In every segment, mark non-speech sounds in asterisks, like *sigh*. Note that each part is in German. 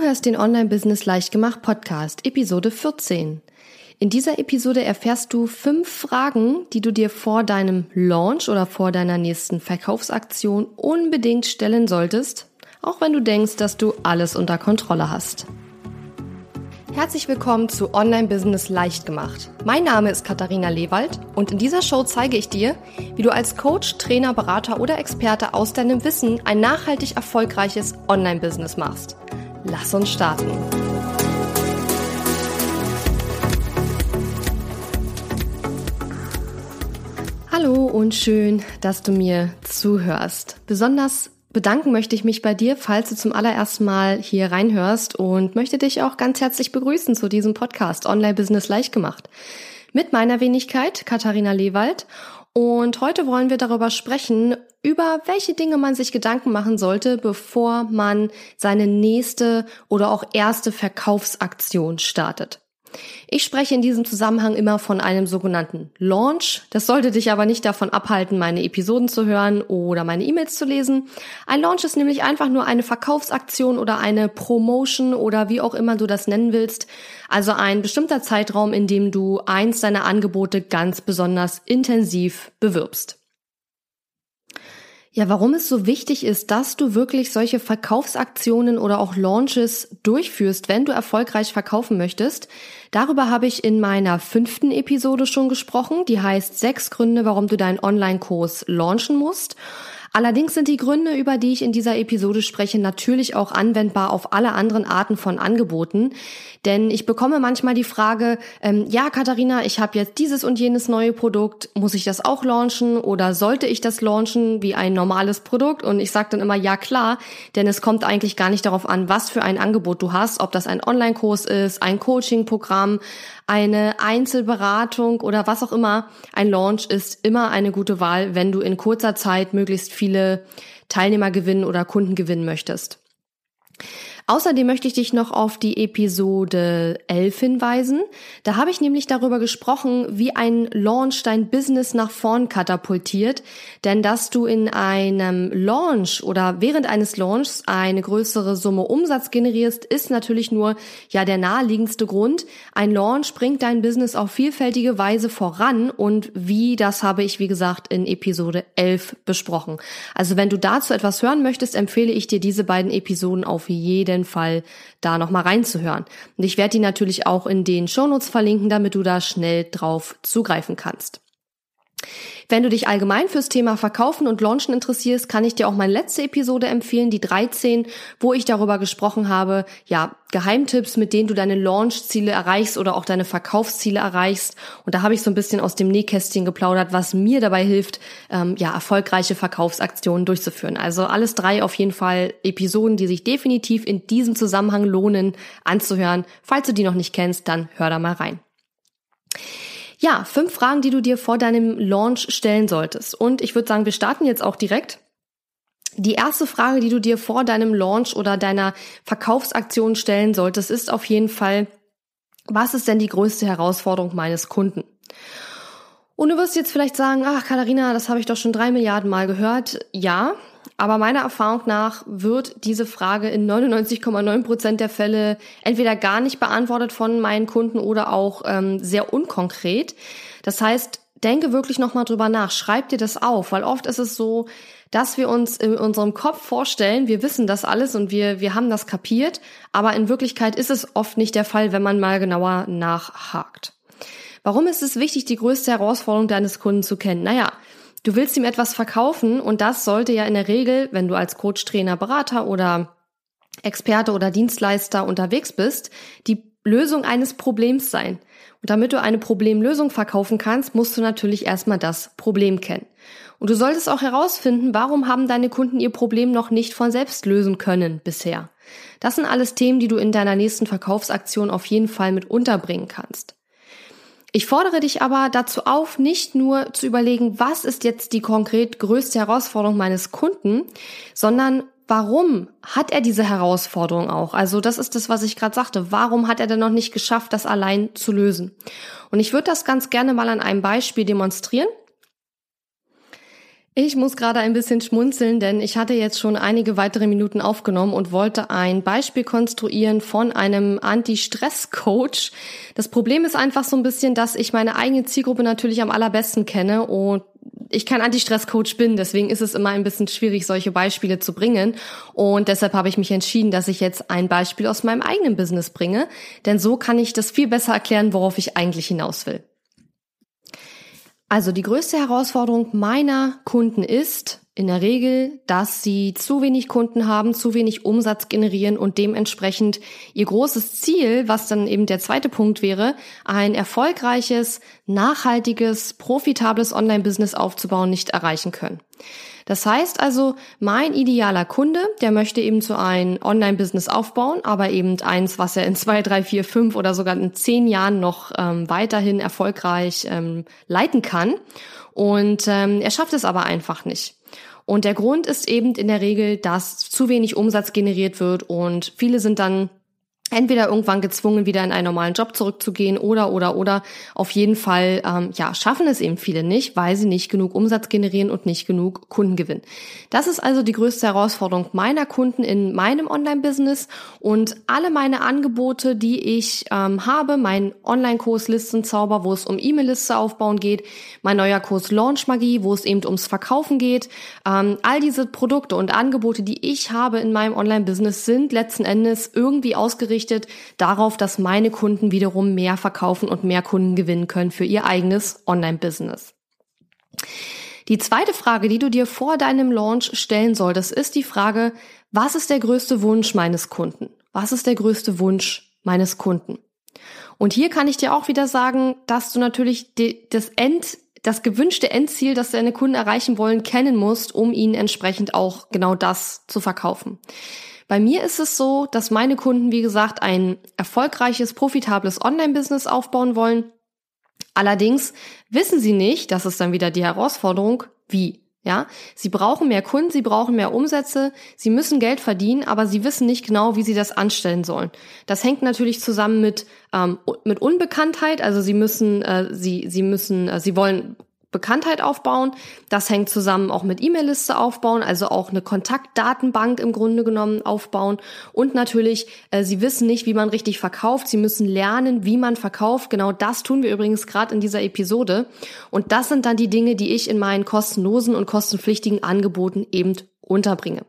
Du hörst den Online-Business Leichtgemacht Podcast, Episode 14. In dieser Episode erfährst du fünf Fragen, die du dir vor deinem Launch oder vor deiner nächsten Verkaufsaktion unbedingt stellen solltest, auch wenn du denkst, dass du alles unter Kontrolle hast. Herzlich willkommen zu Online Business leicht gemacht. Mein Name ist Katharina Lewald und in dieser Show zeige ich dir, wie du als Coach, Trainer, Berater oder Experte aus deinem Wissen ein nachhaltig erfolgreiches Online Business machst. Lass uns starten. Hallo und schön, dass du mir zuhörst. Besonders Bedanken möchte ich mich bei dir, falls du zum allerersten Mal hier reinhörst und möchte dich auch ganz herzlich begrüßen zu diesem Podcast Online Business leicht gemacht. Mit meiner Wenigkeit, Katharina Lewald. Und heute wollen wir darüber sprechen, über welche Dinge man sich Gedanken machen sollte, bevor man seine nächste oder auch erste Verkaufsaktion startet. Ich spreche in diesem Zusammenhang immer von einem sogenannten Launch. Das sollte dich aber nicht davon abhalten, meine Episoden zu hören oder meine E-Mails zu lesen. Ein Launch ist nämlich einfach nur eine Verkaufsaktion oder eine Promotion oder wie auch immer du das nennen willst. Also ein bestimmter Zeitraum, in dem du eins deiner Angebote ganz besonders intensiv bewirbst. Ja, warum es so wichtig ist, dass du wirklich solche Verkaufsaktionen oder auch Launches durchführst, wenn du erfolgreich verkaufen möchtest. Darüber habe ich in meiner fünften Episode schon gesprochen. Die heißt sechs Gründe, warum du deinen Online-Kurs launchen musst. Allerdings sind die Gründe, über die ich in dieser Episode spreche, natürlich auch anwendbar auf alle anderen Arten von Angeboten. Denn ich bekomme manchmal die Frage, ähm, ja, Katharina, ich habe jetzt dieses und jenes neue Produkt, muss ich das auch launchen oder sollte ich das launchen wie ein normales Produkt? Und ich sage dann immer, ja klar, denn es kommt eigentlich gar nicht darauf an, was für ein Angebot du hast, ob das ein Online-Kurs ist, ein Coaching-Programm, eine Einzelberatung oder was auch immer. Ein Launch ist immer eine gute Wahl, wenn du in kurzer Zeit möglichst viele Teilnehmer gewinnen oder Kunden gewinnen möchtest. Außerdem möchte ich dich noch auf die Episode 11 hinweisen. Da habe ich nämlich darüber gesprochen, wie ein Launch dein Business nach vorn katapultiert. Denn dass du in einem Launch oder während eines Launchs eine größere Summe Umsatz generierst, ist natürlich nur ja der naheliegendste Grund. Ein Launch bringt dein Business auf vielfältige Weise voran und wie, das habe ich wie gesagt in Episode 11 besprochen. Also wenn du dazu etwas hören möchtest, empfehle ich dir diese beiden Episoden auf jeden jeden Fall da nochmal reinzuhören. Und ich werde die natürlich auch in den Shownotes verlinken, damit du da schnell drauf zugreifen kannst. Wenn du dich allgemein fürs Thema Verkaufen und Launchen interessierst, kann ich dir auch meine letzte Episode empfehlen, die 13, wo ich darüber gesprochen habe, ja, Geheimtipps, mit denen du deine Launchziele erreichst oder auch deine Verkaufsziele erreichst. Und da habe ich so ein bisschen aus dem Nähkästchen geplaudert, was mir dabei hilft, ähm, ja, erfolgreiche Verkaufsaktionen durchzuführen. Also alles drei auf jeden Fall Episoden, die sich definitiv in diesem Zusammenhang lohnen anzuhören. Falls du die noch nicht kennst, dann hör da mal rein. Ja, fünf Fragen, die du dir vor deinem Launch stellen solltest. Und ich würde sagen, wir starten jetzt auch direkt. Die erste Frage, die du dir vor deinem Launch oder deiner Verkaufsaktion stellen solltest, ist auf jeden Fall, was ist denn die größte Herausforderung meines Kunden? Und du wirst jetzt vielleicht sagen, ach Katharina, das habe ich doch schon drei Milliarden Mal gehört. Ja, aber meiner Erfahrung nach wird diese Frage in 99,9 Prozent der Fälle entweder gar nicht beantwortet von meinen Kunden oder auch ähm, sehr unkonkret. Das heißt, denke wirklich nochmal drüber nach, schreib dir das auf, weil oft ist es so, dass wir uns in unserem Kopf vorstellen, wir wissen das alles und wir, wir haben das kapiert, aber in Wirklichkeit ist es oft nicht der Fall, wenn man mal genauer nachhakt. Warum ist es wichtig, die größte Herausforderung deines Kunden zu kennen? Naja, Du willst ihm etwas verkaufen und das sollte ja in der Regel, wenn du als Coach, Trainer, Berater oder Experte oder Dienstleister unterwegs bist, die Lösung eines Problems sein. Und damit du eine Problemlösung verkaufen kannst, musst du natürlich erstmal das Problem kennen. Und du solltest auch herausfinden, warum haben deine Kunden ihr Problem noch nicht von selbst lösen können bisher. Das sind alles Themen, die du in deiner nächsten Verkaufsaktion auf jeden Fall mit unterbringen kannst. Ich fordere dich aber dazu auf, nicht nur zu überlegen, was ist jetzt die konkret größte Herausforderung meines Kunden, sondern warum hat er diese Herausforderung auch? Also das ist das, was ich gerade sagte. Warum hat er denn noch nicht geschafft, das allein zu lösen? Und ich würde das ganz gerne mal an einem Beispiel demonstrieren. Ich muss gerade ein bisschen schmunzeln, denn ich hatte jetzt schon einige weitere Minuten aufgenommen und wollte ein Beispiel konstruieren von einem Anti-Stress-Coach. Das Problem ist einfach so ein bisschen, dass ich meine eigene Zielgruppe natürlich am allerbesten kenne und ich kein Anti-Stress-Coach bin, deswegen ist es immer ein bisschen schwierig, solche Beispiele zu bringen. Und deshalb habe ich mich entschieden, dass ich jetzt ein Beispiel aus meinem eigenen Business bringe, denn so kann ich das viel besser erklären, worauf ich eigentlich hinaus will. Also die größte Herausforderung meiner Kunden ist in der Regel, dass sie zu wenig Kunden haben, zu wenig Umsatz generieren und dementsprechend ihr großes Ziel, was dann eben der zweite Punkt wäre, ein erfolgreiches, nachhaltiges, profitables Online-Business aufzubauen, nicht erreichen können. Das heißt also, mein idealer Kunde, der möchte eben so ein Online-Business aufbauen, aber eben eins, was er in zwei, drei, vier, fünf oder sogar in zehn Jahren noch ähm, weiterhin erfolgreich ähm, leiten kann. Und ähm, er schafft es aber einfach nicht. Und der Grund ist eben in der Regel, dass zu wenig Umsatz generiert wird und viele sind dann entweder irgendwann gezwungen, wieder in einen normalen Job zurückzugehen oder oder oder auf jeden Fall ähm, ja schaffen es eben viele nicht, weil sie nicht genug Umsatz generieren und nicht genug Kunden gewinnen. Das ist also die größte Herausforderung meiner Kunden in meinem Online-Business und alle meine Angebote, die ich ähm, habe, mein Online-Kurs Listenzauber, wo es um E-Mail-Liste aufbauen geht, mein neuer Kurs Launch Magie, wo es eben ums Verkaufen geht, ähm, all diese Produkte und Angebote, die ich habe in meinem Online-Business, sind letzten Endes irgendwie ausgerichtet ausgerichtet darauf, dass meine Kunden wiederum mehr verkaufen und mehr Kunden gewinnen können für ihr eigenes Online-Business. Die zweite Frage, die du dir vor deinem Launch stellen solltest, ist die Frage, was ist der größte Wunsch meines Kunden? Was ist der größte Wunsch meines Kunden? Und hier kann ich dir auch wieder sagen, dass du natürlich das End, das gewünschte Endziel, das deine Kunden erreichen wollen, kennen musst, um ihnen entsprechend auch genau das zu verkaufen. Bei mir ist es so, dass meine Kunden, wie gesagt, ein erfolgreiches, profitables Online-Business aufbauen wollen. Allerdings wissen sie nicht, das ist dann wieder die Herausforderung, wie. Ja, sie brauchen mehr Kunden, sie brauchen mehr Umsätze, sie müssen Geld verdienen, aber sie wissen nicht genau, wie sie das anstellen sollen. Das hängt natürlich zusammen mit ähm, mit Unbekanntheit. Also sie müssen, äh, sie sie müssen, äh, sie wollen Bekanntheit aufbauen. Das hängt zusammen auch mit E-Mail-Liste aufbauen, also auch eine Kontaktdatenbank im Grunde genommen aufbauen. Und natürlich, äh, Sie wissen nicht, wie man richtig verkauft. Sie müssen lernen, wie man verkauft. Genau das tun wir übrigens gerade in dieser Episode. Und das sind dann die Dinge, die ich in meinen kostenlosen und kostenpflichtigen Angeboten eben unterbringe.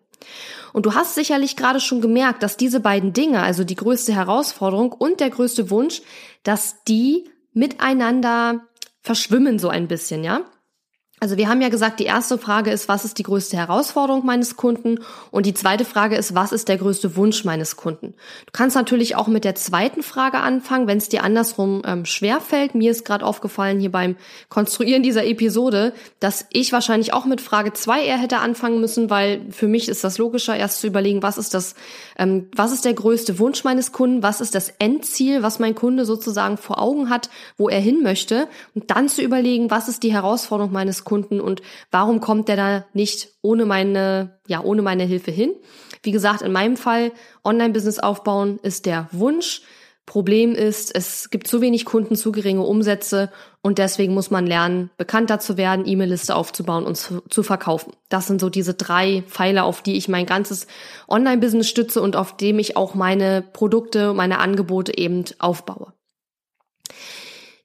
Und du hast sicherlich gerade schon gemerkt, dass diese beiden Dinge, also die größte Herausforderung und der größte Wunsch, dass die miteinander verschwimmen so ein bisschen, ja. Also wir haben ja gesagt, die erste Frage ist, was ist die größte Herausforderung meines Kunden? Und die zweite Frage ist, was ist der größte Wunsch meines Kunden? Du kannst natürlich auch mit der zweiten Frage anfangen, wenn es dir andersrum ähm, schwer fällt. Mir ist gerade aufgefallen hier beim Konstruieren dieser Episode, dass ich wahrscheinlich auch mit Frage zwei eher hätte anfangen müssen, weil für mich ist das logischer, erst zu überlegen, was ist das, ähm, was ist der größte Wunsch meines Kunden, was ist das Endziel, was mein Kunde sozusagen vor Augen hat, wo er hin möchte, und dann zu überlegen, was ist die Herausforderung meines Kunden Kunden und warum kommt der da nicht ohne meine, ja, ohne meine Hilfe hin? Wie gesagt, in meinem Fall Online-Business aufbauen ist der Wunsch. Problem ist, es gibt zu wenig Kunden, zu geringe Umsätze und deswegen muss man lernen, bekannter zu werden, E-Mail-Liste aufzubauen und zu, zu, verkaufen. Das sind so diese drei Pfeiler, auf die ich mein ganzes Online-Business stütze und auf dem ich auch meine Produkte, meine Angebote eben aufbaue.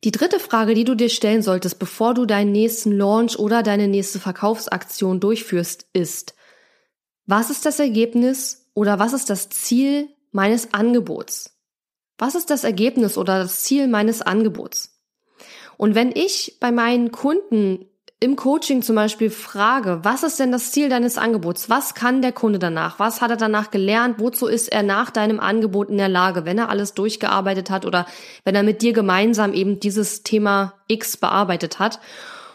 Die dritte Frage, die du dir stellen solltest, bevor du deinen nächsten Launch oder deine nächste Verkaufsaktion durchführst, ist, was ist das Ergebnis oder was ist das Ziel meines Angebots? Was ist das Ergebnis oder das Ziel meines Angebots? Und wenn ich bei meinen Kunden im Coaching zum Beispiel frage, was ist denn das Ziel deines Angebots? Was kann der Kunde danach? Was hat er danach gelernt? Wozu ist er nach deinem Angebot in der Lage, wenn er alles durchgearbeitet hat oder wenn er mit dir gemeinsam eben dieses Thema X bearbeitet hat?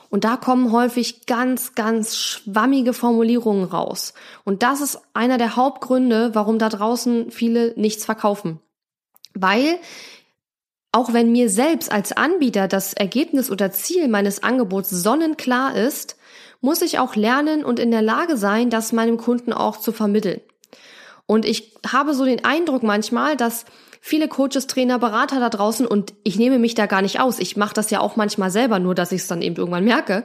Und da kommen häufig ganz, ganz schwammige Formulierungen raus. Und das ist einer der Hauptgründe, warum da draußen viele nichts verkaufen. Weil auch wenn mir selbst als Anbieter das Ergebnis oder Ziel meines Angebots sonnenklar ist, muss ich auch lernen und in der Lage sein, das meinem Kunden auch zu vermitteln. Und ich habe so den Eindruck manchmal, dass viele Coaches, Trainer, Berater da draußen und ich nehme mich da gar nicht aus. Ich mache das ja auch manchmal selber, nur dass ich es dann eben irgendwann merke.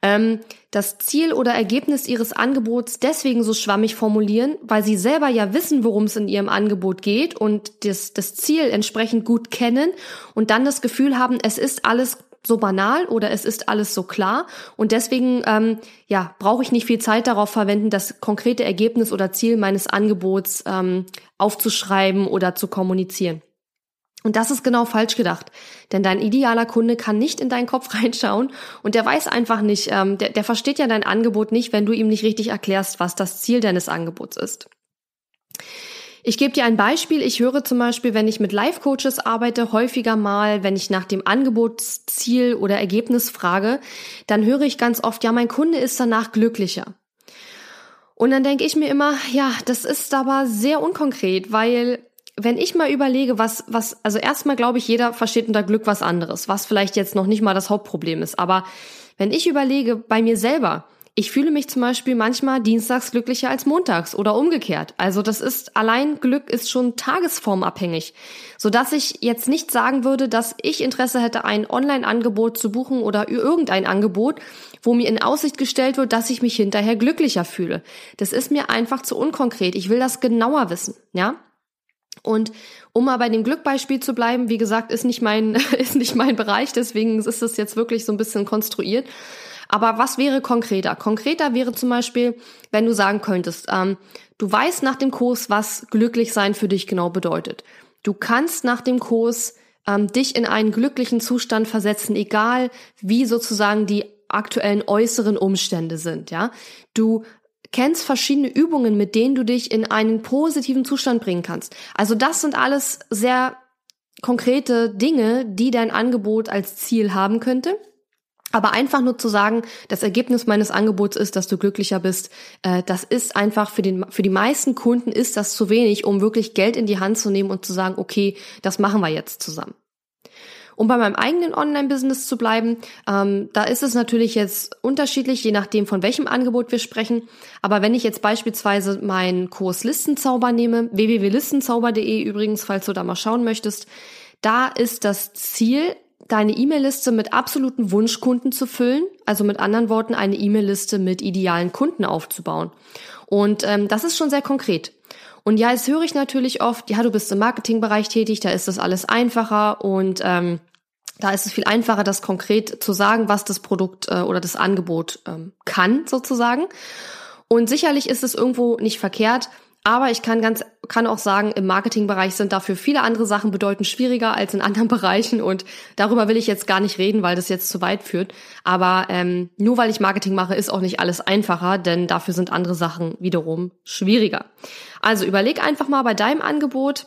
Ähm, das Ziel oder Ergebnis ihres Angebots deswegen so schwammig formulieren, weil sie selber ja wissen, worum es in ihrem Angebot geht und das, das Ziel entsprechend gut kennen und dann das Gefühl haben, es ist alles so banal oder es ist alles so klar und deswegen ähm, ja brauche ich nicht viel Zeit darauf verwenden, das konkrete Ergebnis oder Ziel meines Angebots ähm, aufzuschreiben oder zu kommunizieren. Und das ist genau falsch gedacht, denn dein idealer Kunde kann nicht in deinen Kopf *laughs* reinschauen und der weiß einfach nicht, ähm, der, der versteht ja dein Angebot nicht, wenn du ihm nicht richtig erklärst, was das Ziel deines Angebots ist. Ich gebe dir ein Beispiel. Ich höre zum Beispiel, wenn ich mit Life-Coaches arbeite, häufiger mal, wenn ich nach dem Angebotsziel oder Ergebnis frage, dann höre ich ganz oft, ja, mein Kunde ist danach glücklicher. Und dann denke ich mir immer, ja, das ist aber sehr unkonkret, weil wenn ich mal überlege, was, was, also erstmal glaube ich, jeder versteht unter Glück was anderes, was vielleicht jetzt noch nicht mal das Hauptproblem ist. Aber wenn ich überlege bei mir selber, ich fühle mich zum Beispiel manchmal dienstags glücklicher als montags oder umgekehrt. Also das ist allein Glück ist schon tagesformabhängig, so dass ich jetzt nicht sagen würde, dass ich Interesse hätte, ein Online-Angebot zu buchen oder irgendein Angebot, wo mir in Aussicht gestellt wird, dass ich mich hinterher glücklicher fühle. Das ist mir einfach zu unkonkret. Ich will das genauer wissen, ja? Und um mal bei dem Glückbeispiel zu bleiben, wie gesagt, ist nicht mein, *laughs* ist nicht mein Bereich, deswegen ist es jetzt wirklich so ein bisschen konstruiert. Aber was wäre konkreter? Konkreter wäre zum Beispiel, wenn du sagen könntest, ähm, du weißt nach dem Kurs, was glücklich sein für dich genau bedeutet. Du kannst nach dem Kurs ähm, dich in einen glücklichen Zustand versetzen, egal wie sozusagen die aktuellen äußeren Umstände sind, ja. Du kennst verschiedene Übungen, mit denen du dich in einen positiven Zustand bringen kannst. Also das sind alles sehr konkrete Dinge, die dein Angebot als Ziel haben könnte. Aber einfach nur zu sagen, das Ergebnis meines Angebots ist, dass du glücklicher bist, äh, das ist einfach für, den, für die meisten Kunden ist das zu wenig, um wirklich Geld in die Hand zu nehmen und zu sagen, okay, das machen wir jetzt zusammen. Um bei meinem eigenen Online-Business zu bleiben, ähm, da ist es natürlich jetzt unterschiedlich, je nachdem, von welchem Angebot wir sprechen. Aber wenn ich jetzt beispielsweise meinen Kurs Listenzauber nehme, www.listenzauber.de übrigens, falls du da mal schauen möchtest, da ist das Ziel, deine E-Mail-Liste mit absoluten Wunschkunden zu füllen, also mit anderen Worten eine E-Mail-Liste mit idealen Kunden aufzubauen. Und ähm, das ist schon sehr konkret. Und ja, jetzt höre ich natürlich oft, ja, du bist im Marketingbereich tätig, da ist das alles einfacher und ähm, da ist es viel einfacher, das konkret zu sagen, was das Produkt äh, oder das Angebot ähm, kann, sozusagen. Und sicherlich ist es irgendwo nicht verkehrt, aber ich kann ganz, kann auch sagen, im Marketingbereich sind dafür viele andere Sachen bedeutend schwieriger als in anderen *laughs* Bereichen und darüber will ich jetzt gar nicht reden, weil das jetzt zu weit führt. Aber ähm, nur weil ich Marketing mache, ist auch nicht alles einfacher, denn dafür sind andere Sachen wiederum schwieriger. Also überleg einfach mal bei deinem Angebot,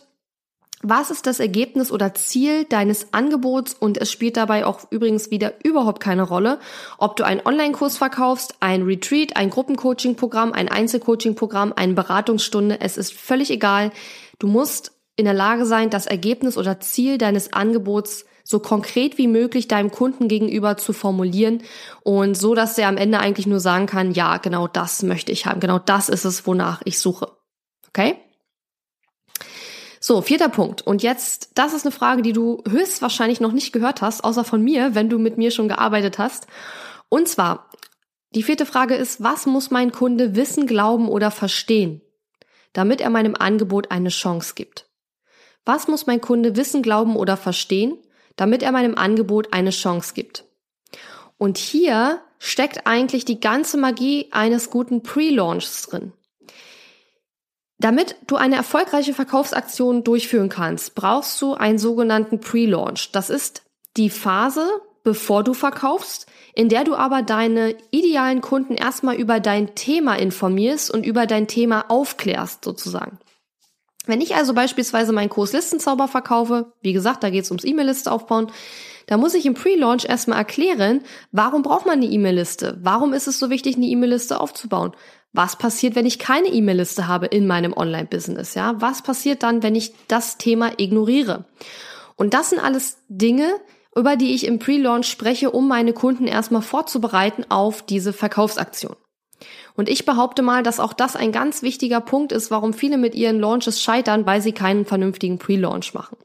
was ist das Ergebnis oder Ziel deines Angebots? Und es spielt dabei auch übrigens wieder überhaupt keine Rolle, ob du einen Online-Kurs verkaufst, ein Retreat, ein Gruppencoaching-Programm, ein Einzelcoaching-Programm, eine Beratungsstunde. Es ist völlig egal. Du musst in der Lage sein, das Ergebnis oder Ziel deines Angebots so konkret wie möglich deinem Kunden gegenüber zu formulieren und so, dass er am Ende eigentlich nur sagen kann, ja, genau das möchte ich haben. Genau das ist es, wonach ich suche. Okay? So, vierter Punkt. Und jetzt, das ist eine Frage, die du höchstwahrscheinlich noch nicht gehört hast, außer von mir, wenn du mit mir schon gearbeitet hast. Und zwar, die vierte Frage ist, was muss mein Kunde wissen, glauben oder verstehen, damit er meinem Angebot eine Chance gibt? Was muss mein Kunde wissen, glauben oder verstehen, damit er meinem Angebot eine Chance gibt? Und hier steckt eigentlich die ganze Magie eines guten Pre-Launchs drin. Damit du eine erfolgreiche Verkaufsaktion durchführen kannst, brauchst du einen sogenannten Pre-Launch. Das ist die Phase, bevor du verkaufst, in der du aber deine idealen Kunden erstmal über dein Thema informierst und über dein Thema aufklärst sozusagen. Wenn ich also beispielsweise meinen Kurs Listenzauber verkaufe, wie gesagt, da geht es ums E-Mail-Liste aufbauen, da muss ich im Pre-Launch erstmal erklären, warum braucht man eine E-Mail-Liste? Warum ist es so wichtig, eine E-Mail-Liste aufzubauen? Was passiert, wenn ich keine E-Mail-Liste habe in meinem Online-Business? Ja, was passiert dann, wenn ich das Thema ignoriere? Und das sind alles Dinge, über die ich im Pre-Launch spreche, um meine Kunden erstmal vorzubereiten auf diese Verkaufsaktion. Und ich behaupte mal, dass auch das ein ganz wichtiger Punkt ist, warum viele mit ihren Launches scheitern, weil sie keinen vernünftigen Pre-Launch machen.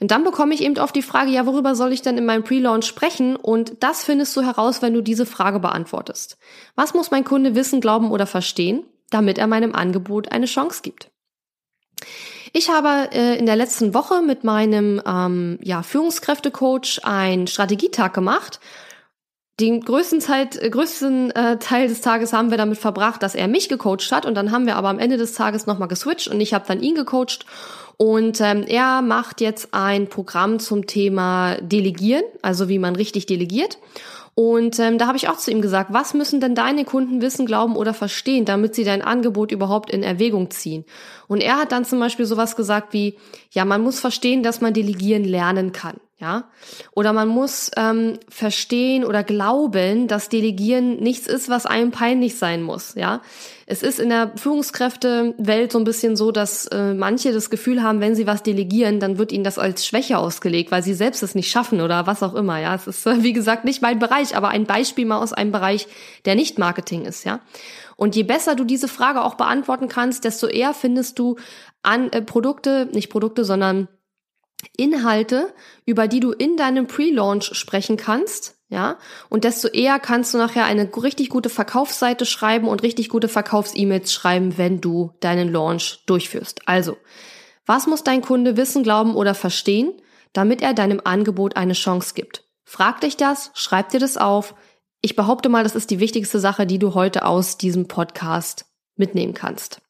Und dann bekomme ich eben oft die Frage, ja, worüber soll ich denn in meinem Pre-Launch sprechen? Und das findest du heraus, wenn du diese Frage beantwortest. Was muss mein Kunde wissen, glauben oder verstehen, damit er meinem Angebot eine Chance gibt? Ich habe äh, in der letzten Woche mit meinem ähm, ja, Führungskräftecoach einen Strategietag gemacht. Den größten, Zeit, äh, größten äh, Teil des Tages haben wir damit verbracht, dass er mich gecoacht hat und dann haben wir aber am Ende des Tages nochmal geswitcht und ich habe dann ihn gecoacht und ähm, er macht jetzt ein Programm zum Thema Delegieren, also wie man richtig delegiert. Und ähm, da habe ich auch zu ihm gesagt, was müssen denn deine Kunden wissen, glauben oder verstehen, damit sie dein Angebot überhaupt in Erwägung ziehen? Und er hat dann zum Beispiel sowas gesagt wie, ja, man muss verstehen, dass man delegieren lernen kann ja. Oder man muss ähm, verstehen oder glauben, dass Delegieren nichts ist, was einem peinlich sein muss, ja. Es ist in der Führungskräftewelt so ein bisschen so, dass äh, manche das Gefühl haben, wenn sie was delegieren, dann wird ihnen das als Schwäche ausgelegt, weil sie selbst es nicht schaffen oder was auch immer, ja. Es ist, *laughs* wie gesagt, nicht mein Bereich, aber ein Beispiel mal aus einem Bereich, der nicht Marketing ist, ja. Und je besser du diese Frage auch beantworten kannst, desto eher findest du an äh, Produkte, nicht Produkte, sondern Inhalte, über die du in deinem Pre-Launch sprechen kannst, ja, und desto eher kannst du nachher eine richtig gute Verkaufsseite schreiben und richtig gute Verkaufs-E-Mails schreiben, wenn du deinen Launch durchführst. Also, was muss dein Kunde wissen, glauben oder verstehen, damit er deinem Angebot eine Chance gibt? Frag dich das, schreib dir das auf. Ich behaupte mal, das ist die wichtigste Sache, die du heute aus diesem Podcast mitnehmen kannst.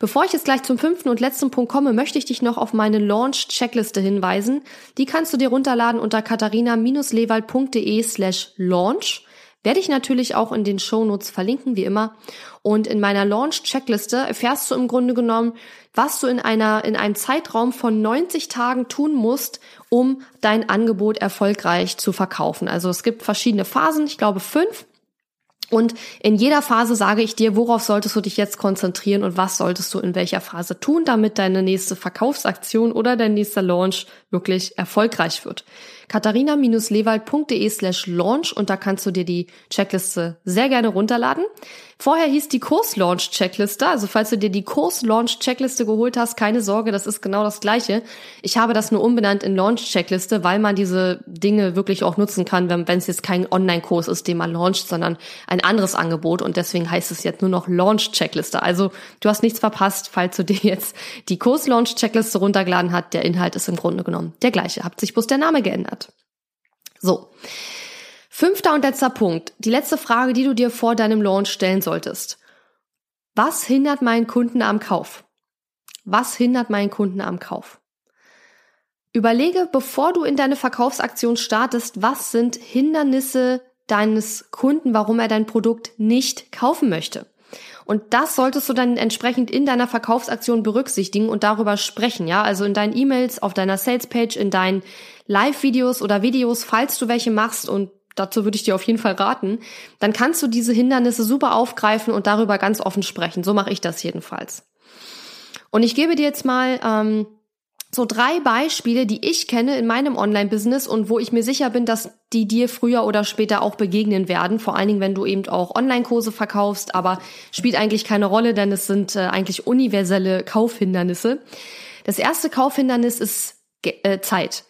Bevor ich jetzt gleich zum fünften und letzten Punkt komme, möchte ich dich noch auf meine Launch-Checkliste hinweisen. Die kannst du dir runterladen unter katharina-lewald.de slash launch. Werde ich natürlich auch in den Shownotes verlinken, wie immer. Und in meiner Launch-Checkliste erfährst du im Grunde genommen, was du in einer, in einem Zeitraum von 90 Tagen tun musst, um dein Angebot erfolgreich zu verkaufen. Also es gibt verschiedene Phasen, ich glaube fünf. Und in jeder Phase sage ich dir, worauf solltest du dich jetzt konzentrieren und was solltest du in welcher Phase tun, damit deine nächste Verkaufsaktion oder dein nächster Launch wirklich erfolgreich wird katharina-lewald.de slash launch und da kannst du dir die Checkliste sehr gerne runterladen. Vorher hieß die Kurs-Launch-Checkliste, also falls du dir die Kurs-Launch-Checkliste geholt hast, keine Sorge, das ist genau das gleiche. Ich habe das nur umbenannt in Launch-Checkliste, weil man diese Dinge wirklich auch nutzen kann, wenn es jetzt kein Online-Kurs ist, den man launcht, sondern ein anderes Angebot und deswegen heißt es jetzt nur noch Launch-Checkliste. Also du hast nichts verpasst, falls du *laughs* dir jetzt die Kurs-Launch-Checkliste runtergeladen hast. Der Inhalt ist im Grunde genommen der gleiche, hat sich bloß der Name geändert. So. Fünfter und letzter Punkt. Die letzte Frage, die du dir vor deinem Launch stellen solltest. Was hindert meinen Kunden am Kauf? Was hindert meinen Kunden am Kauf? Überlege, bevor du in deine Verkaufsaktion startest, was sind Hindernisse deines Kunden, warum er dein Produkt nicht kaufen möchte. Und das solltest du dann entsprechend in deiner Verkaufsaktion berücksichtigen und darüber sprechen, ja? Also in deinen E-Mails, auf deiner Salespage, in deinen Live-Videos oder Videos, falls du welche machst und dazu würde ich dir auf jeden Fall raten, dann kannst du diese Hindernisse super aufgreifen und darüber ganz offen sprechen. So mache ich das jedenfalls. Und ich gebe dir jetzt mal ähm, so drei Beispiele, die ich kenne in meinem Online-Business und wo ich mir sicher bin, dass die dir früher oder später auch begegnen werden. Vor allen Dingen, wenn du eben auch Online-Kurse verkaufst, aber spielt eigentlich keine Rolle, denn es sind äh, eigentlich universelle Kaufhindernisse. Das erste Kaufhindernis ist äh, Zeit.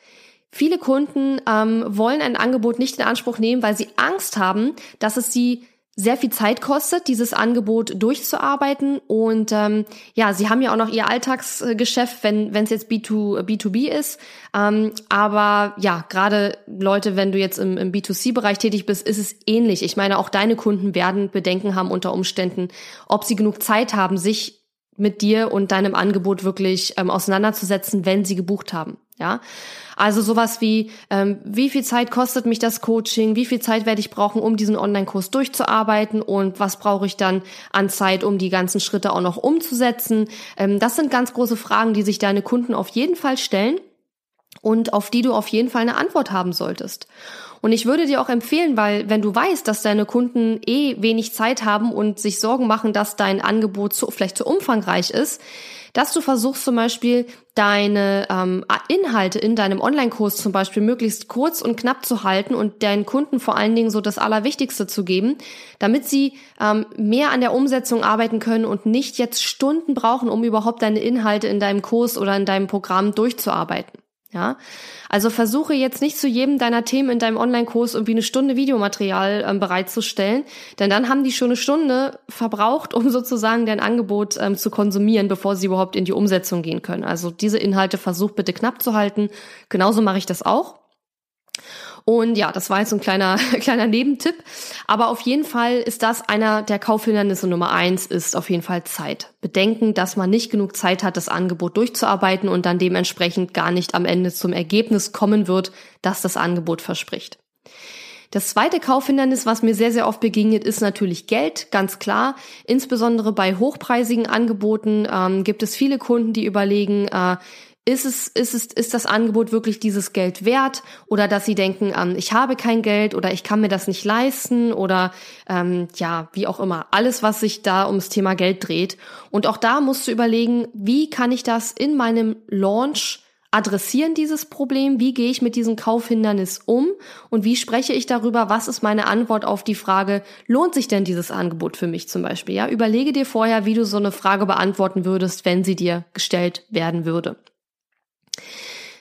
Viele Kunden ähm, wollen ein Angebot nicht in Anspruch nehmen, weil sie Angst haben, dass es sie sehr viel Zeit kostet, dieses Angebot durchzuarbeiten. Und ähm, ja, sie haben ja auch noch ihr Alltagsgeschäft, wenn wenn es jetzt B2, B2B ist. Ähm, aber ja, gerade Leute, wenn du jetzt im, im B2C-Bereich tätig bist, ist es ähnlich. Ich meine, auch deine Kunden werden Bedenken haben unter Umständen, ob sie genug Zeit haben, sich mit dir und deinem Angebot wirklich ähm, auseinanderzusetzen, wenn sie gebucht haben. Ja, also sowas wie, ähm, wie viel Zeit kostet mich das Coaching, wie viel Zeit werde ich brauchen, um diesen Online-Kurs durchzuarbeiten und was brauche ich dann an Zeit, um die ganzen Schritte auch noch umzusetzen. Ähm, das sind ganz große Fragen, die sich deine Kunden auf jeden Fall stellen und auf die du auf jeden Fall eine Antwort haben solltest. Und ich würde dir auch empfehlen, weil wenn du weißt, dass deine Kunden eh wenig Zeit haben und sich Sorgen machen, dass dein Angebot zu, vielleicht zu umfangreich ist, dass du versuchst zum Beispiel deine ähm, Inhalte in deinem Online-Kurs zum Beispiel möglichst kurz und knapp zu halten und deinen Kunden vor allen Dingen so das Allerwichtigste zu geben, damit sie ähm, mehr an der Umsetzung arbeiten können und nicht jetzt Stunden brauchen, um überhaupt deine Inhalte in deinem Kurs oder in deinem Programm durchzuarbeiten. Ja, also versuche jetzt nicht zu jedem deiner Themen in deinem Online-Kurs irgendwie eine Stunde Videomaterial ähm, bereitzustellen, denn dann haben die schon eine Stunde verbraucht, *laughs* um sozusagen dein Angebot ähm, zu konsumieren, bevor sie überhaupt in die Umsetzung gehen können. Also diese Inhalte versuch bitte knapp zu halten. Genauso mache ich das auch. Und ja, das war jetzt ein kleiner, *laughs* kleiner Nebentipp. Aber auf jeden Fall ist das einer der Kaufhindernisse Nummer eins, ist auf jeden Fall Zeit. Bedenken, dass man nicht genug Zeit hat, das Angebot durchzuarbeiten und dann dementsprechend gar nicht am Ende zum Ergebnis kommen wird, dass das Angebot verspricht. Das zweite Kaufhindernis, was mir sehr, sehr oft begegnet, ist natürlich Geld, ganz klar. Insbesondere bei hochpreisigen Angeboten ähm, gibt es viele Kunden, die überlegen, äh, ist es, ist es, ist das Angebot wirklich dieses Geld wert? Oder dass sie denken, ähm, ich habe kein Geld oder ich kann mir das nicht leisten oder ähm, ja, wie auch immer. Alles, was sich da ums Thema Geld dreht. Und auch da musst du überlegen, wie kann ich das in meinem Launch adressieren dieses Problem? Wie gehe ich mit diesem Kaufhindernis um? Und wie spreche ich darüber? Was ist meine Antwort auf die Frage, lohnt sich denn dieses Angebot für mich zum Beispiel? Ja, überlege dir vorher, wie du so eine Frage beantworten würdest, wenn sie dir gestellt werden würde.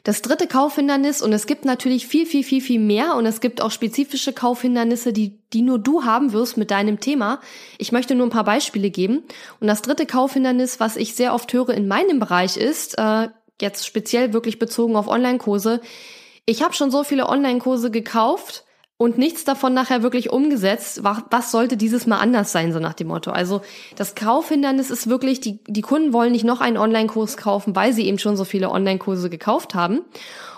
Das dritte Kaufhindernis, und es gibt natürlich viel, viel, viel, viel mehr, und es gibt auch spezifische Kaufhindernisse, die, die nur du haben wirst mit deinem Thema. Ich möchte nur ein paar Beispiele geben. Und das dritte Kaufhindernis, was ich sehr oft höre in meinem Bereich ist, äh, jetzt speziell wirklich bezogen auf Online-Kurse, ich habe schon so viele Online-Kurse gekauft, und nichts davon nachher wirklich umgesetzt. Was sollte dieses Mal anders sein, so nach dem Motto? Also das Kaufhindernis ist wirklich, die, die Kunden wollen nicht noch einen Online-Kurs kaufen, weil sie eben schon so viele Online-Kurse gekauft haben.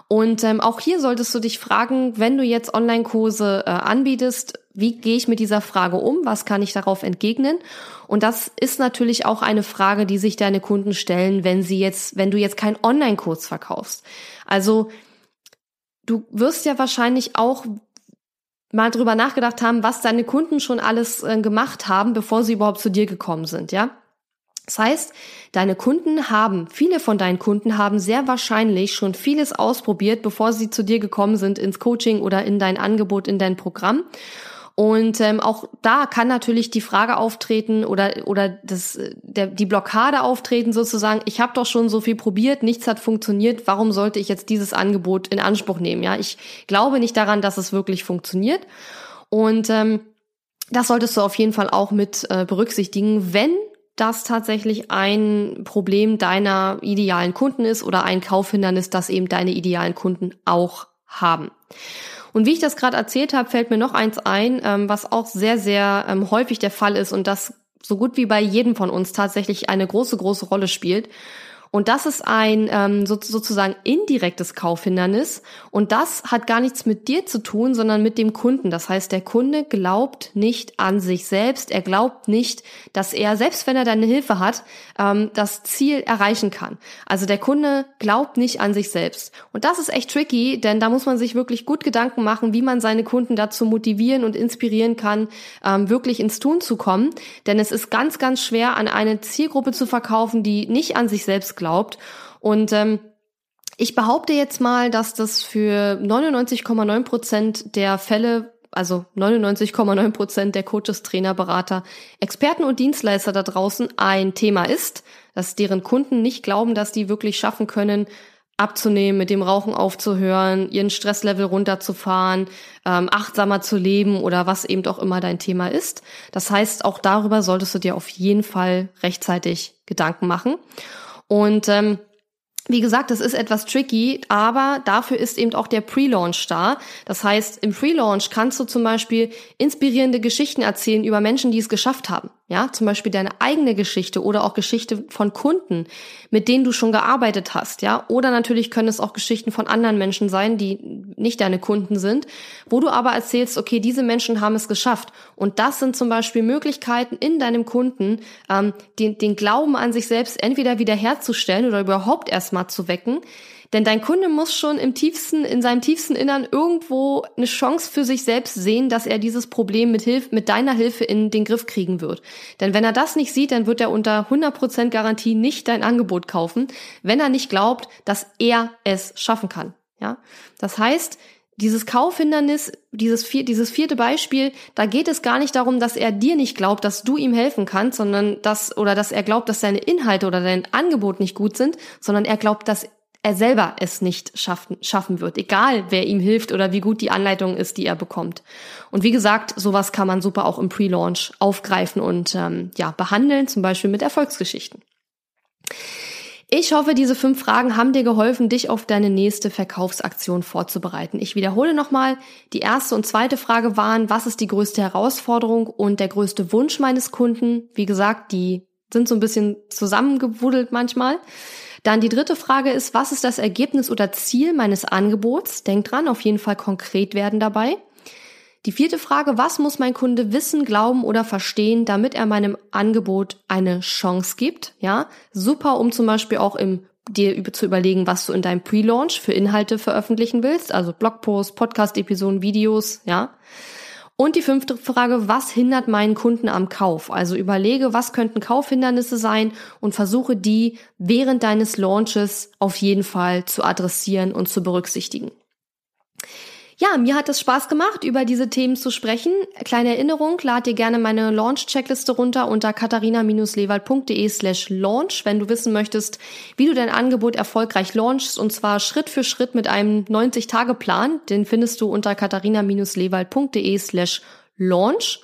Und ähm, auch hier solltest du dich fragen, wenn du jetzt Online-Kurse äh, anbietest, wie gehe ich mit dieser Frage um? Was kann ich darauf entgegnen? Und das ist natürlich auch eine Frage, die sich deine Kunden stellen, wenn sie jetzt, wenn du jetzt keinen Online-Kurs verkaufst. Also du wirst ja wahrscheinlich auch mal drüber nachgedacht haben, was deine Kunden schon alles äh, gemacht haben, bevor sie überhaupt zu dir gekommen sind, ja? Das heißt, deine Kunden haben, viele von deinen Kunden haben sehr wahrscheinlich schon vieles ausprobiert, bevor sie zu dir gekommen sind ins Coaching oder in dein Angebot, in dein Programm. Und ähm, auch da kann natürlich die Frage auftreten oder oder das der die Blockade auftreten sozusagen. Ich habe doch schon so viel probiert, nichts hat funktioniert. Warum sollte ich jetzt dieses Angebot in Anspruch nehmen? Ja, ich glaube nicht daran, dass es wirklich funktioniert. Und ähm, das solltest du auf jeden Fall auch mit äh, berücksichtigen, wenn das tatsächlich ein Problem deiner idealen Kunden ist oder ein Kaufhindernis, das eben deine idealen Kunden auch haben. Und wie ich das gerade erzählt habe, fällt mir noch eins ein, ähm, was auch sehr, sehr ähm, häufig der Fall ist und das so gut wie bei jedem von uns tatsächlich eine große, große Rolle spielt. Und das ist ein ähm, so, sozusagen indirektes Kaufhindernis. Und das hat gar nichts mit dir zu tun, sondern mit dem Kunden. Das heißt, der Kunde glaubt nicht an sich selbst. Er glaubt nicht, dass er, selbst wenn er deine Hilfe hat, ähm, das Ziel erreichen kann. Also der Kunde glaubt nicht an sich selbst. Und das ist echt tricky, denn da muss man sich wirklich gut Gedanken machen, wie man seine Kunden dazu motivieren und inspirieren kann, ähm, wirklich ins Tun zu kommen. Denn es ist ganz, ganz schwer, an eine Zielgruppe zu verkaufen, die nicht an sich selbst glaubt. Und ähm, ich behaupte jetzt mal, dass das für 99,9 Prozent der Fälle also 99,9 Prozent der Coaches, Trainer, Berater, Experten und Dienstleister da draußen ein Thema ist, dass deren Kunden nicht glauben, dass die wirklich schaffen können, abzunehmen, mit dem Rauchen aufzuhören, ihren Stresslevel runterzufahren, ähm, achtsamer zu leben oder was eben auch immer dein Thema ist. Das heißt, auch darüber solltest du dir auf jeden Fall rechtzeitig Gedanken machen. Und ähm, wie gesagt, das ist etwas tricky, aber dafür ist eben auch der Pre-Launch da. Das heißt, im Pre-Launch kannst du zum Beispiel inspirierende Geschichten erzählen über Menschen, die es geschafft haben. Ja, zum Beispiel deine eigene Geschichte oder auch Geschichte von Kunden, mit denen du schon gearbeitet hast. Ja, oder natürlich können es auch Geschichten von anderen Menschen sein, die nicht deine Kunden sind, wo du aber erzählst, okay, diese Menschen haben es geschafft. Und das sind zum Beispiel Möglichkeiten in deinem Kunden, ähm, den, den Glauben an sich selbst entweder wiederherzustellen oder überhaupt erstmal zu wecken, Denn dein Kunde muss schon im tiefsten, in seinem tiefsten Innern irgendwo eine Chance für sich selbst sehen, dass er dieses Problem mit, Hilf mit deiner Hilfe in den Griff kriegen wird. Denn wenn er das nicht sieht, dann wird er unter 100% Garantie nicht dein Angebot kaufen, wenn er nicht glaubt, dass er es schaffen kann. Ja, das heißt, dieses Kaufhindernis, dieses, vier, dieses vierte Beispiel, da geht es gar nicht darum, dass er dir nicht glaubt, dass du ihm helfen kannst, sondern dass, oder dass er glaubt, dass seine Inhalte oder dein Angebot nicht gut sind, sondern er glaubt, dass er selber es nicht schaffen, schaffen wird, egal wer ihm hilft oder wie gut die Anleitung ist, die er bekommt. Und wie gesagt, sowas kann man super auch im Pre-Launch aufgreifen und ähm, ja behandeln, zum Beispiel mit Erfolgsgeschichten. Ich hoffe, diese fünf Fragen haben dir geholfen, dich auf deine nächste Verkaufsaktion vorzubereiten. Ich wiederhole nochmal. Die erste und zweite Frage waren, was ist die größte Herausforderung und der größte Wunsch meines Kunden? Wie gesagt, die sind so ein bisschen zusammengewuddelt manchmal. Dann die dritte Frage ist, was ist das Ergebnis oder Ziel meines Angebots? Denk dran, auf jeden Fall konkret werden dabei. Die vierte Frage, was muss mein Kunde wissen, glauben oder verstehen, damit er meinem Angebot eine Chance gibt? Ja, super, um zum Beispiel auch im dir zu überlegen, was du in deinem Pre-Launch für Inhalte veröffentlichen willst, also Blogposts, Podcast-Episoden, Videos, ja. Und die fünfte Frage, was hindert meinen Kunden am Kauf? Also überlege, was könnten Kaufhindernisse sein und versuche die während deines Launches auf jeden Fall zu adressieren und zu berücksichtigen. Ja, mir hat es Spaß gemacht, über diese Themen zu sprechen. Kleine Erinnerung, lad dir gerne meine Launch-Checkliste runter unter katharina-lewald.de slash launch, wenn du wissen möchtest, wie du dein Angebot erfolgreich launchst und zwar Schritt für Schritt mit einem 90-Tage-Plan. Den findest du unter katharina-lewald.de slash launch.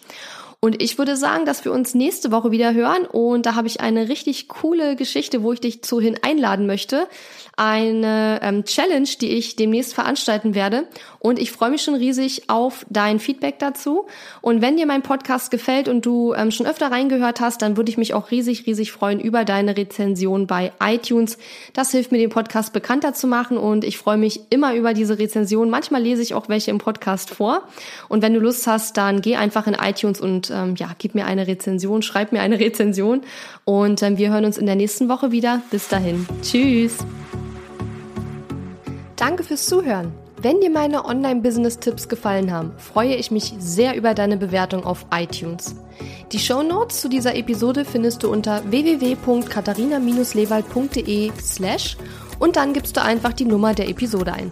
Und ich würde sagen, dass wir uns nächste Woche wieder hören. Und da habe ich eine richtig coole Geschichte, wo ich dich zu hin einladen möchte. Eine ähm, Challenge, die ich demnächst veranstalten werde. Und ich freue mich schon riesig auf dein Feedback dazu. Und wenn dir mein Podcast gefällt und du ähm, schon öfter reingehört hast, dann würde ich mich auch riesig, riesig freuen über deine Rezension bei iTunes. Das hilft mir, den Podcast bekannter zu machen. Und ich freue mich immer über diese Rezension. Manchmal lese ich auch welche im Podcast vor. Und wenn du Lust hast, dann geh einfach in iTunes und ähm, ja, gib mir eine Rezension, schreib mir eine *laughs* Rezension und ähm, wir hören uns in der nächsten Woche wieder. Bis dahin. Tschüss. Danke fürs Zuhören. Wenn dir meine Online-Business-Tipps gefallen haben, freue ich mich sehr über deine Bewertung auf iTunes. Die Show Notes zu dieser Episode findest du unter www.katharina-lewald.de slash und dann gibst du einfach die Nummer der Episode ein.